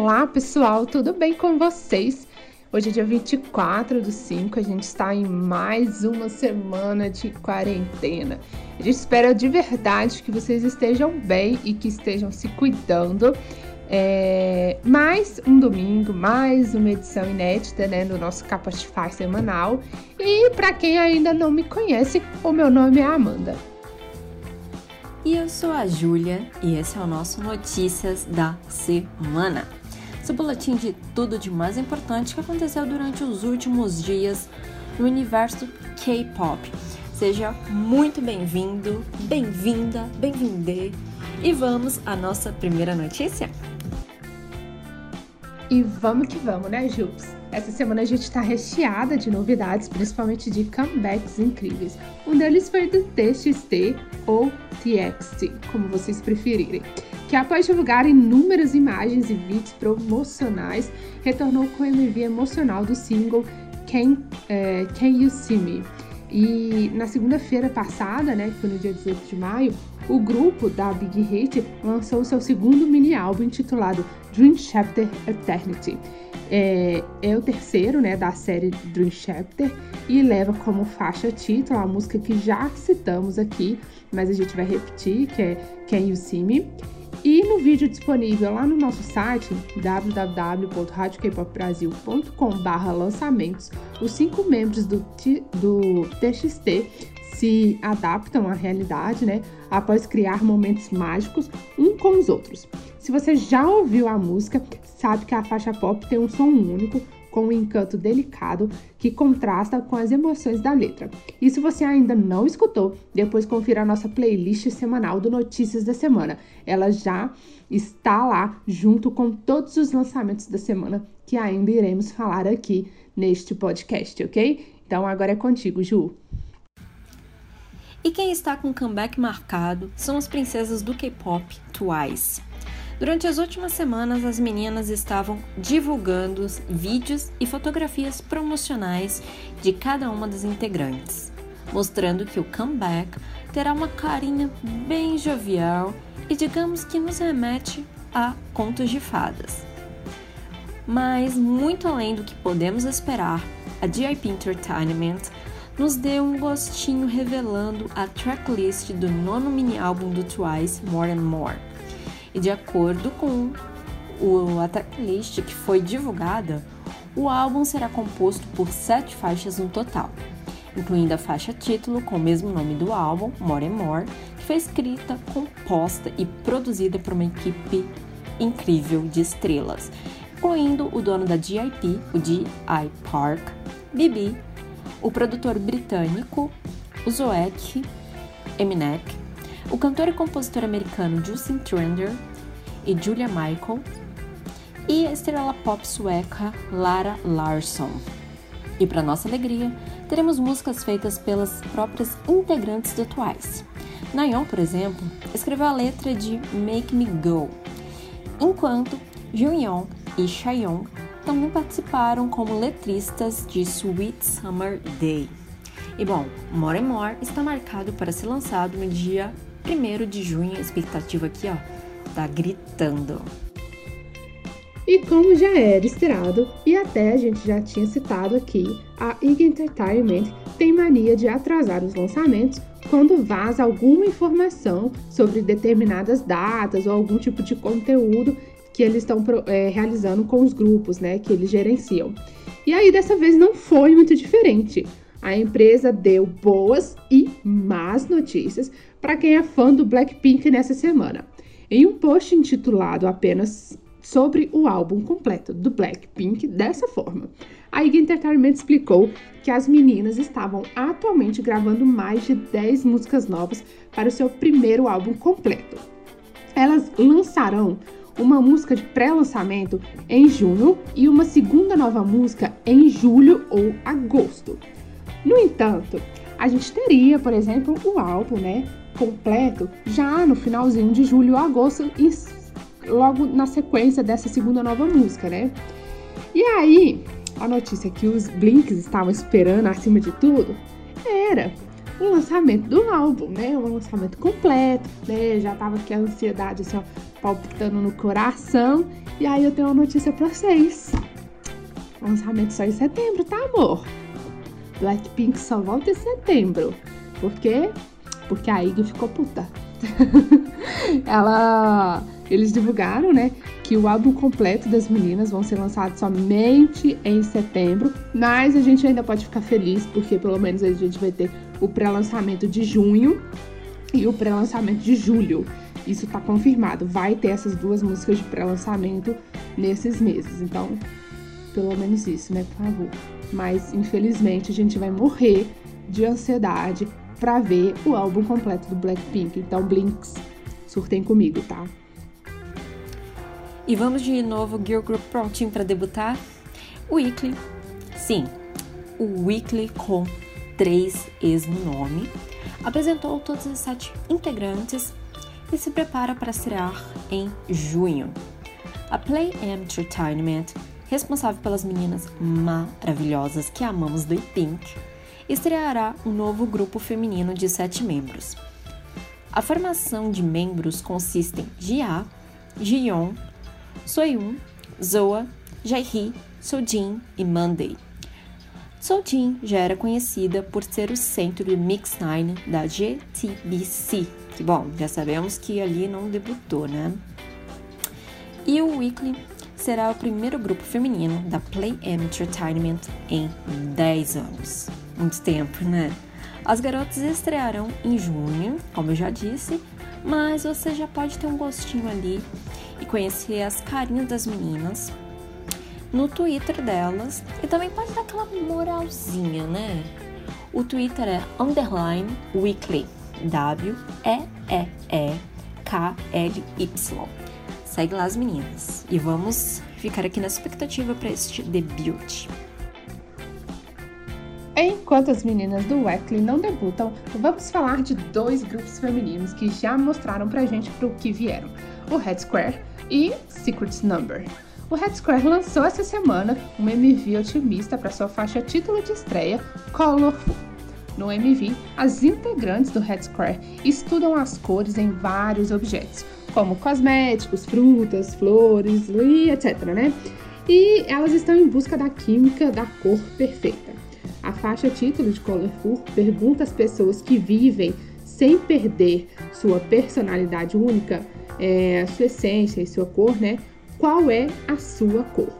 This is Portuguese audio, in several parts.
Olá, pessoal, tudo bem com vocês? Hoje é dia 24 do 5, a gente está em mais uma semana de quarentena. A gente espera de verdade que vocês estejam bem e que estejam se cuidando. É, mais um domingo, mais uma edição inédita né, no nosso Capatify semanal. E para quem ainda não me conhece, o meu nome é Amanda. E eu sou a Júlia e esse é o nosso Notícias da Semana. Seu boletim de tudo de mais importante que aconteceu durante os últimos dias no universo K-pop. Seja muito bem-vindo, bem-vinda, bem-vinde. E vamos à nossa primeira notícia? E vamos que vamos, né, Jups? Essa semana a gente está recheada de novidades, principalmente de comebacks incríveis. Um deles foi do TXT ou TXT, como vocês preferirem, que após divulgar inúmeras imagens e vídeos promocionais, retornou com o MV emocional do single Can, é, Can You See Me. E na segunda-feira passada, né, que foi no dia 18 de maio, o grupo da Big Hit lançou seu segundo mini álbum intitulado Dream Chapter Eternity é, é o terceiro né, da série Dream Chapter e leva como faixa título a música que já citamos aqui, mas a gente vai repetir, que é Can You See Me? E no vídeo disponível lá no nosso site www.radiokpopbrasil.com.br lançamentos, os cinco membros do, do TXT se adaptam à realidade, né? Após criar momentos mágicos um com os outros. Se você já ouviu a música, sabe que a faixa pop tem um som único, com um encanto delicado que contrasta com as emoções da letra. E se você ainda não escutou, depois confira a nossa playlist semanal do Notícias da Semana. Ela já está lá junto com todos os lançamentos da semana que ainda iremos falar aqui neste podcast, ok? Então agora é contigo, Ju. E quem está com comeback marcado são as princesas do K-pop Twice. Durante as últimas semanas, as meninas estavam divulgando vídeos e fotografias promocionais de cada uma das integrantes, mostrando que o comeback terá uma carinha bem jovial e digamos que nos remete a contos de fadas. Mas, muito além do que podemos esperar, a GIP Entertainment nos deu um gostinho revelando a tracklist do nono mini-álbum do Twice, More and More. E de acordo com o, a tracklist que foi divulgada, o álbum será composto por sete faixas no total, incluindo a faixa título com o mesmo nome do álbum, More and More, que foi escrita, composta e produzida por uma equipe incrível de estrelas, incluindo o dono da GIP, o G.I. Park, Bibi, o produtor britânico Zoek Eminek, o cantor e compositor americano Justin Trender e Julia Michael, e a estrela pop sueca Lara Larsson. E para nossa alegria, teremos músicas feitas pelas próprias integrantes do Twice. Nayeon, por exemplo, escreveu a letra de Make Me Go, enquanto Junyeon e Chaeyoung também participaram como letristas de Sweet Summer Day. E bom, More and More está marcado para ser lançado no dia 1 de junho, expectativa aqui ó, tá gritando. E como já era esperado, e até a gente já tinha citado aqui, a IG Entertainment tem mania de atrasar os lançamentos quando vaza alguma informação sobre determinadas datas ou algum tipo de conteúdo que eles estão é, realizando com os grupos, né, que eles gerenciam. E aí dessa vez não foi muito diferente. A empresa deu boas e más notícias para quem é fã do Blackpink nessa semana. Em um post intitulado apenas sobre o álbum completo do Blackpink dessa forma. A IG Entertainment explicou que as meninas estavam atualmente gravando mais de 10 músicas novas para o seu primeiro álbum completo. Elas lançarão uma música de pré-lançamento em junho e uma segunda nova música em julho ou agosto. No entanto, a gente teria, por exemplo, o álbum, né, completo já no finalzinho de julho ou agosto e logo na sequência dessa segunda nova música, né? E aí, a notícia que os Blinks estavam esperando acima de tudo era o lançamento do álbum, né? O lançamento completo, né? Já tava aqui a ansiedade assim, ó, palpitando no coração. E aí eu tenho uma notícia pra vocês. Lançamento só em setembro, tá, amor? Blackpink só volta em setembro. Por quê? Porque a Iggy ficou puta. Ela. Eles divulgaram, né, que o álbum completo das meninas vão ser lançados somente em setembro, mas a gente ainda pode ficar feliz porque pelo menos a gente vai ter o pré-lançamento de junho e o pré-lançamento de julho. Isso tá confirmado. Vai ter essas duas músicas de pré-lançamento nesses meses. Então, pelo menos isso, né, por favor. Mas infelizmente a gente vai morrer de ansiedade para ver o álbum completo do Blackpink. Então, Blinks, surtem comigo, tá? E vamos de novo, Girl Group prontinho para debutar? Weekly. Sim, o Weekly com três Es no nome, apresentou todos os sete integrantes e se prepara para estrear em junho. A Play Entertainment, responsável pelas meninas maravilhosas que amamos do Pink, estreará um novo grupo feminino de sete membros. A formação de membros consiste em Jia, Jiyeon, Soyun, Zoa, Jaehi, Sojin e Monday. Sojin já era conhecida por ser o centro do Mix Nine da GTBC, que bom, já sabemos que ali não debutou, né? E o Weekly será o primeiro grupo feminino da Play Entertainment em 10 anos muito tempo, né? As garotas estrearão em junho, como eu já disse, mas você já pode ter um gostinho ali e conhecer as carinhas das meninas no Twitter delas e também pode dar aquela moralzinha, né? O Twitter é underline weekly, W-E-E-E-K-L-Y. Segue lá as meninas e vamos ficar aqui na expectativa para este debut. Enquanto as meninas do Weekly não debutam, vamos falar de dois grupos femininos que já mostraram pra gente pro que vieram: o Red Square e Secrets Number. O Red Square lançou essa semana um MV otimista para sua faixa título de estreia, Colorful. No MV, as integrantes do Red Square estudam as cores em vários objetos, como cosméticos, frutas, flores e etc, né? E elas estão em busca da química da cor perfeita. A faixa título de Colorful pergunta às pessoas que vivem sem perder sua personalidade única, é, sua essência e sua cor, né? Qual é a sua cor?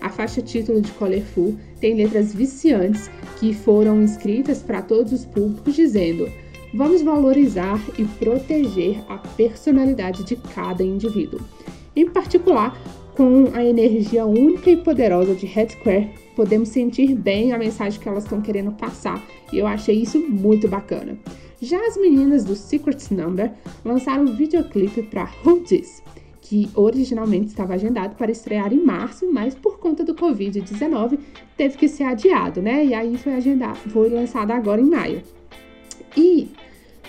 A faixa título de Colorful tem letras viciantes que foram escritas para todos os públicos dizendo: vamos valorizar e proteger a personalidade de cada indivíduo. Em particular, com a energia única e poderosa de Red podemos sentir bem a mensagem que elas estão querendo passar, e eu achei isso muito bacana. Já as meninas do Secrets Number lançaram um videoclipe para Who This, que originalmente estava agendado para estrear em março, mas por conta do Covid-19 teve que ser adiado, né? E aí foi agendado, foi lançado agora em maio. E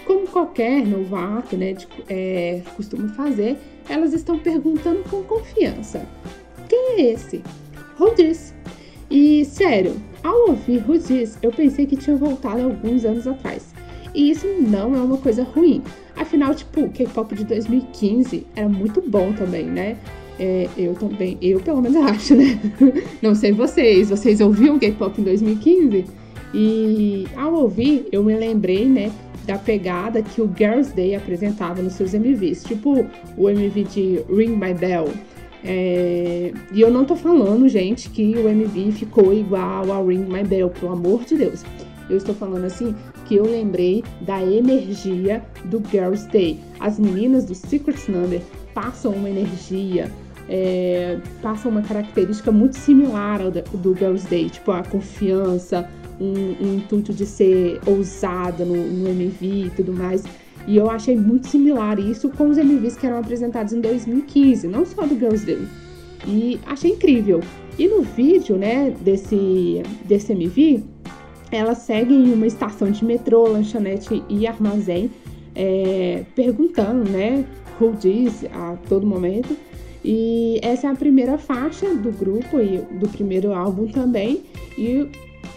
como qualquer novato, né, de, é, costuma fazer, elas estão perguntando com confiança: quem é esse? This? E sério, ao ouvir this, eu pensei que tinha voltado alguns anos atrás. E isso não é uma coisa ruim. Afinal, tipo, o K-pop de 2015 era muito bom também, né? É, eu também, eu pelo menos acho, né? Não sei vocês, vocês ouviam K-pop em 2015? E ao ouvir, eu me lembrei, né, da pegada que o Girls' Day apresentava nos seus MVs, tipo o MV de Ring My Bell. É... E eu não tô falando, gente, que o MV ficou igual a Ring My Bell, pelo amor de Deus. Eu estou falando assim que eu lembrei da energia do Girls' Day. As meninas do Secret Number passam uma energia, é, passam uma característica muito similar ao do Girls' Day, tipo a confiança, um, um intuito de ser ousada no, no MV e tudo mais. E eu achei muito similar isso com os MVs que eram apresentados em 2015, não só do Girls Day. E achei incrível. E no vídeo, né, desse, desse MV, elas seguem uma estação de metrô, lanchonete e armazém, é, perguntando, né, who diz a todo momento. E essa é a primeira faixa do grupo e do primeiro álbum também. E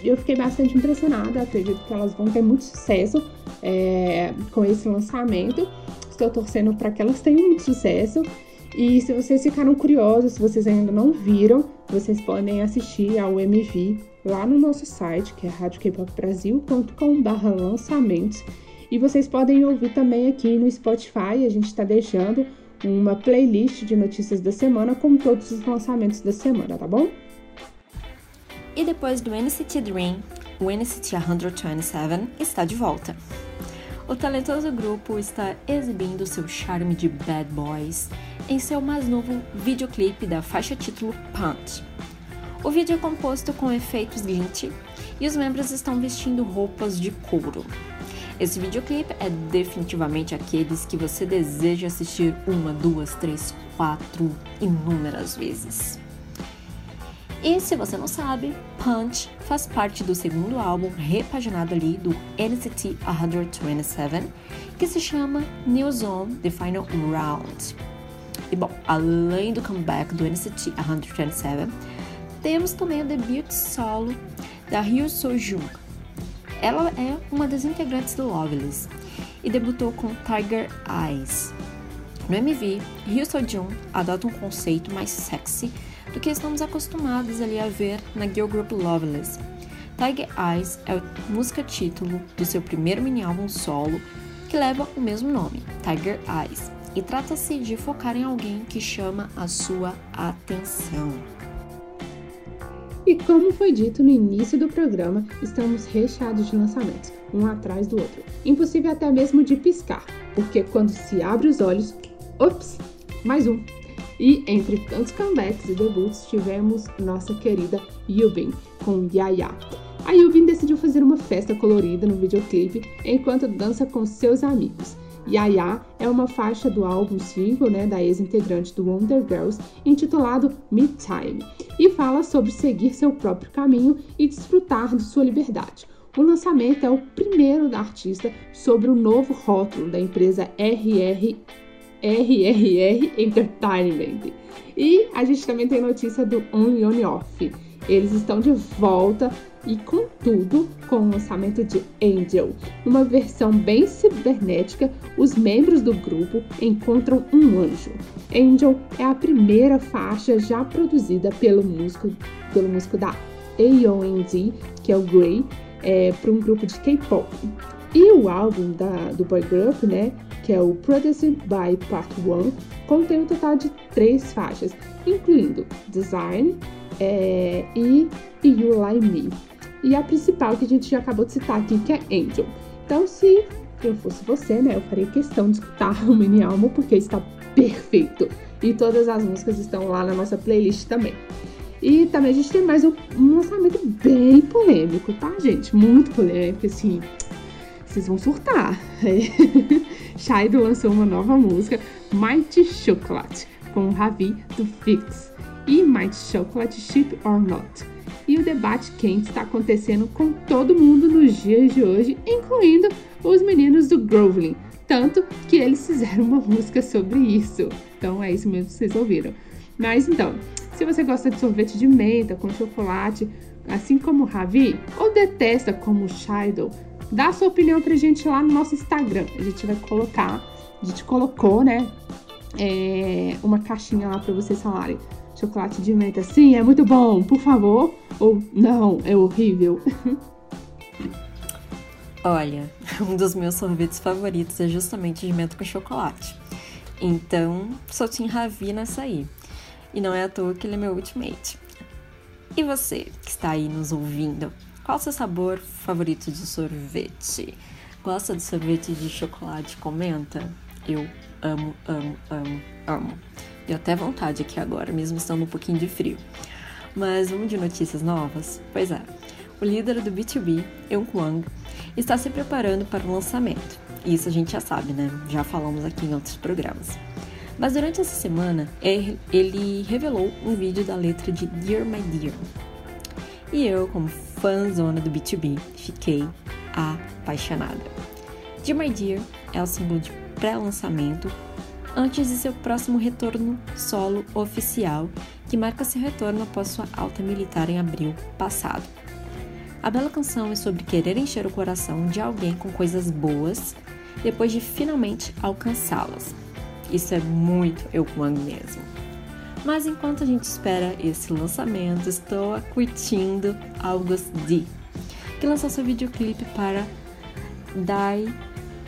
eu fiquei bastante impressionada, acredito que elas vão ter muito sucesso é, com esse lançamento. Estou torcendo para que elas tenham muito sucesso. E se vocês ficaram curiosos, se vocês ainda não viram, vocês podem assistir ao MV lá no nosso site, que é radiokpopbrasil.com/lançamentos. E vocês podem ouvir também aqui no Spotify, a gente está deixando uma playlist de notícias da semana com todos os lançamentos da semana, tá bom? E depois do NCT Dream, o NCT 127 está de volta. O talentoso grupo está exibindo seu charme de bad boys em seu mais novo videoclipe da faixa título Punch. O vídeo é composto com efeitos glint e os membros estão vestindo roupas de couro. Esse videoclipe é definitivamente aqueles que você deseja assistir uma, duas, três, quatro, inúmeras vezes. E se você não sabe, Punch faz parte do segundo álbum repaginado ali do NCT 127, que se chama New Zone The Final Round. E bom, além do comeback do NCT 127, temos também o debut solo da Ryu Soo-jung, ela é uma das integrantes do Loveless e debutou com Tiger Eyes. No MV, Ryo Seo-jung adota um conceito mais sexy do que estamos acostumados ali a ver na girl group Loveless. Tiger Eyes é a música título do seu primeiro mini álbum solo, que leva o mesmo nome, Tiger Eyes, e trata-se de focar em alguém que chama a sua atenção. E como foi dito no início do programa, estamos recheados de lançamentos, um atrás do outro. Impossível até mesmo de piscar, porque quando se abre os olhos, ops, mais um. E entre tantos comebacks e debuts, tivemos nossa querida Yubin com Yaya. A Yubin decidiu fazer uma festa colorida no videoclipe enquanto dança com seus amigos. Yaya é uma faixa do álbum single né, da ex-integrante do Wonder Girls, intitulado Midtime, e fala sobre seguir seu próprio caminho e desfrutar de sua liberdade. O lançamento é o primeiro da artista sobre o novo rótulo da empresa RR, RRR Entertainment. E a gente também tem notícia do On e On Off. Eles estão de volta e com tudo com o lançamento de Angel. Numa versão bem cibernética, os membros do grupo encontram um anjo. Angel é a primeira faixa já produzida pelo músico, pelo músico da AOND, que é o Grey, é, para um grupo de K-pop. E o álbum da, do boy group, né, que é o Produced by Part 1, contém um total de três faixas, incluindo Design é, e You Like Me e a principal que a gente já acabou de citar aqui, que é Angel. Então, se eu fosse você, né, eu faria questão de escutar o mini álbum porque está perfeito. E todas as músicas estão lá na nossa playlist também. E também a gente tem mais um, um lançamento bem polêmico, tá, gente? Muito polêmico, assim. Vocês vão surtar. Shaido lançou uma nova música, Mighty Chocolate, com o Ravi do Fix. E Mighty Chocolate Ship or Not e o debate quente está acontecendo com todo mundo nos dias de hoje, incluindo os meninos do Groveling. Tanto que eles fizeram uma música sobre isso. Então é isso mesmo que vocês ouviram. Mas então, se você gosta de sorvete de menta com chocolate, assim como o Ravi, ou detesta como o Shido, dá sua opinião pra gente lá no nosso Instagram. A gente vai colocar, a gente colocou, né, é, uma caixinha lá para vocês falarem chocolate de menta. Sim, é muito bom, por favor. Ou não, é horrível. Olha, um dos meus sorvetes favoritos é justamente de menta com chocolate. Então, só tinha Ravi nessa aí. E não é à toa que ele é meu ultimate. E você que está aí nos ouvindo, qual o seu sabor favorito de sorvete? Gosta de sorvete de chocolate? Comenta. Eu amo, amo, amo, amo. Deu até vontade aqui agora, mesmo estando um pouquinho de frio. Mas vamos de notícias novas? Pois é, o líder do B2B, Eun Kwang, está se preparando para o lançamento. Isso a gente já sabe, né? Já falamos aqui em outros programas. Mas durante essa semana, ele revelou um vídeo da letra de Dear My Dear. E eu, como fãzona do B2B, fiquei apaixonada. Dear My Dear é o símbolo de pré-lançamento antes de seu próximo retorno solo oficial, que marca seu retorno após sua alta militar em abril passado. A bela canção é sobre querer encher o coração de alguém com coisas boas depois de finalmente alcançá-las. Isso é muito Eukwan mesmo. Mas enquanto a gente espera esse lançamento, estou curtindo August D, que lançou seu videoclipe para Die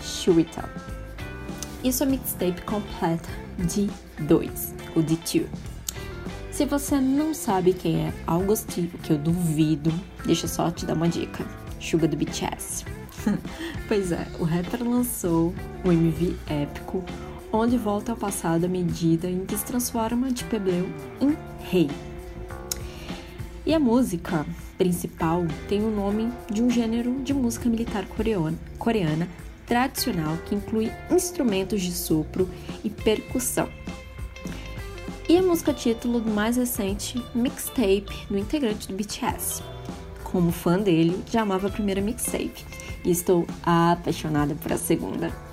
Shurita. Isso é mixtape completa de 2, o D2. Se você não sabe quem é August, o que eu duvido, deixa eu só te dar uma dica. Suga do BTS. pois é, o rapper lançou o MV épico onde volta ao passado à medida em que se transforma de plebeu em rei. E a música principal tem o nome de um gênero de música militar coreana, coreana tradicional que inclui instrumentos de sopro e percussão. E a música título do mais recente mixtape do integrante do BTS. Como fã dele, já amava a primeira mixtape e estou apaixonada por a segunda.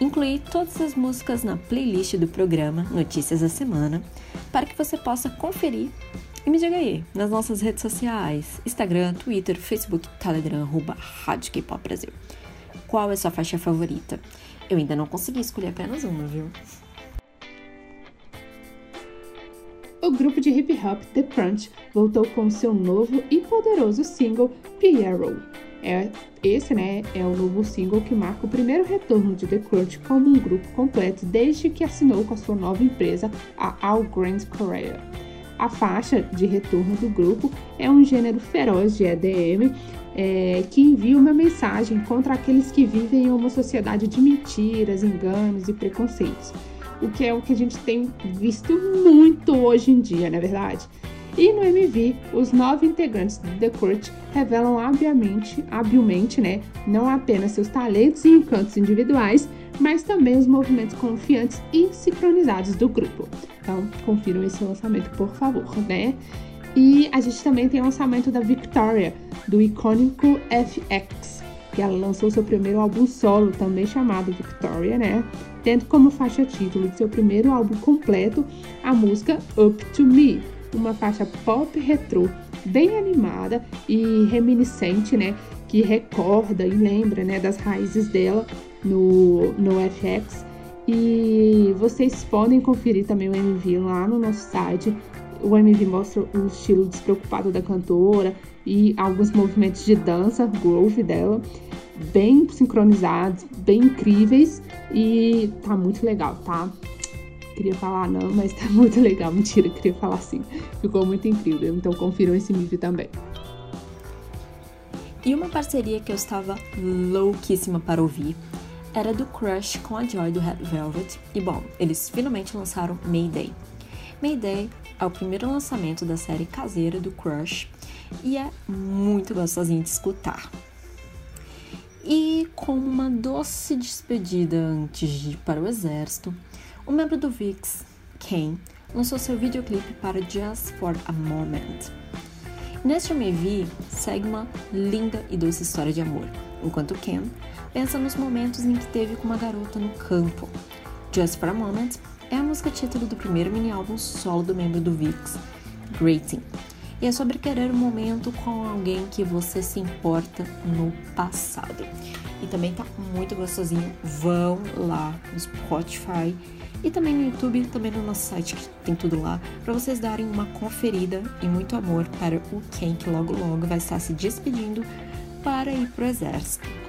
Incluí todas as músicas na playlist do programa Notícias da Semana para que você possa conferir e me diga aí nas nossas redes sociais: Instagram, Twitter, Facebook, Telegram, arroba Rádio K-Pop Brasil. Qual é sua faixa favorita? Eu ainda não consegui escolher apenas uma, viu? O grupo de hip hop The Crunch voltou com seu novo e poderoso single Pierrot. É, esse né, é o novo single que marca o primeiro retorno de The Crunch como um grupo completo desde que assinou com a sua nova empresa, a All Grand Korea. A faixa de retorno do grupo é um gênero feroz de EDM é, que envia uma mensagem contra aqueles que vivem em uma sociedade de mentiras, enganos e preconceitos, o que é o que a gente tem visto muito hoje em dia, não é verdade? E no MV, os nove integrantes do The Court revelam habilmente, habilmente né, não apenas seus talentos e encantos individuais, mas também os movimentos confiantes e sincronizados do grupo. Então, confiram esse lançamento, por favor, né? E a gente também tem o lançamento da Victoria, do icônico FX, que ela lançou seu primeiro álbum solo, também chamado Victoria, né? Tendo como faixa título de seu primeiro álbum completo a música Up to Me, uma faixa pop retrô bem animada e reminiscente, né? Que recorda e lembra, né, das raízes dela no, no FX. E vocês podem conferir também o MV lá no nosso site. O MV mostra o estilo despreocupado da cantora e alguns movimentos de dança, groove dela, bem sincronizados, bem incríveis e tá muito legal, tá? Queria falar não, mas tá muito legal. Mentira, queria falar assim. Ficou muito incrível. Então confiram esse vídeo também. E uma parceria que eu estava louquíssima para ouvir era do Crush com a Joy do Red Velvet. E bom, eles finalmente lançaram Mayday. Mayday é o primeiro lançamento da série caseira do Crush e é muito gostosinho de escutar. E como uma doce despedida antes de ir para o exército, o membro do VIX, Ken, lançou seu videoclipe para Just for a Moment. Neste MV segue uma linda e doce história de amor, enquanto Ken pensa nos momentos em que teve com uma garota no campo. Just for a Moment é a música título do primeiro mini-álbum solo do membro do VIX, Greeting, e é sobre querer um momento com alguém que você se importa no passado. E também tá muito gostosinho. Vão lá no Spotify e também no YouTube, também no nosso site que tem tudo lá, para vocês darem uma conferida e muito amor para o Ken que logo logo vai estar se despedindo para ir pro exército.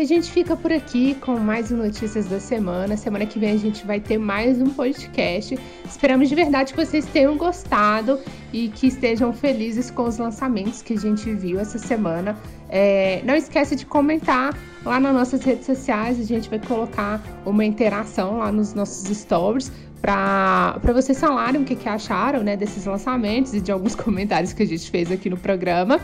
A gente fica por aqui com mais notícias da semana. Semana que vem a gente vai ter mais um podcast. Esperamos de verdade que vocês tenham gostado e que estejam felizes com os lançamentos que a gente viu essa semana. É, não esquece de comentar lá nas nossas redes sociais. A gente vai colocar uma interação lá nos nossos stories para vocês falarem o que, que acharam né, desses lançamentos e de alguns comentários que a gente fez aqui no programa.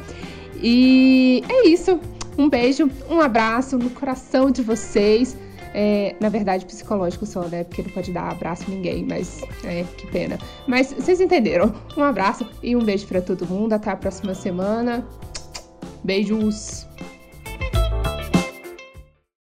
E é isso. Um beijo, um abraço no coração de vocês. É, na verdade, psicológico só, né? Porque não pode dar abraço a ninguém, mas é, que pena. Mas vocês entenderam. Um abraço e um beijo para todo mundo. Até a próxima semana. Beijos!